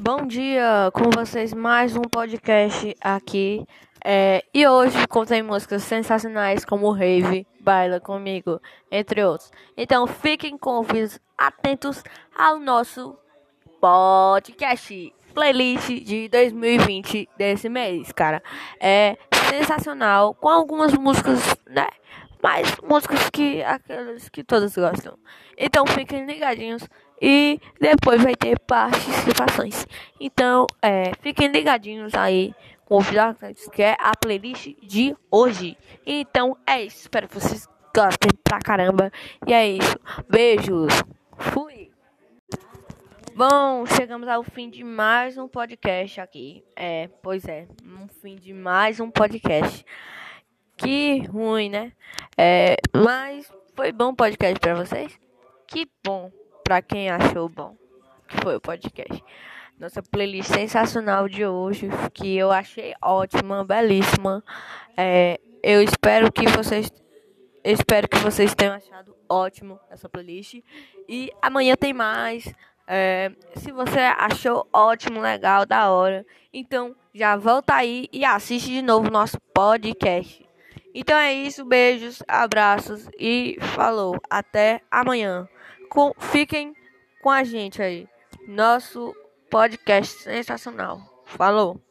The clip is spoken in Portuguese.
Bom dia, com vocês mais um podcast aqui. É, e hoje contém músicas sensacionais como Rave, Baila Comigo, entre outros. Então fiquem com ouvidos atentos ao nosso podcast, playlist de 2020 desse mês, cara. É sensacional, com algumas músicas, né? Mas músicas que aquelas que todos gostam. Então fiquem ligadinhos e depois vai ter participações. Então, é, fiquem ligadinhos aí com o Vilacantes, que é a playlist de hoje. Então é isso. Espero que vocês gostem pra caramba. E é isso. Beijos. Fui. Bom, chegamos ao fim de mais um podcast aqui. É, pois é, um fim de mais um podcast. Que ruim, né? É, mas foi bom o podcast pra vocês? Que bom para quem achou bom, que foi o podcast. Nossa playlist sensacional de hoje, que eu achei ótima, belíssima. É, eu espero que vocês espero que vocês tenham achado ótimo essa playlist. E amanhã tem mais. É, se você achou ótimo, legal, da hora, então já volta aí e assiste de novo nosso podcast. Então é isso, beijos, abraços e falou. Até amanhã com, fiquem com a gente aí. Nosso podcast sensacional. Falou!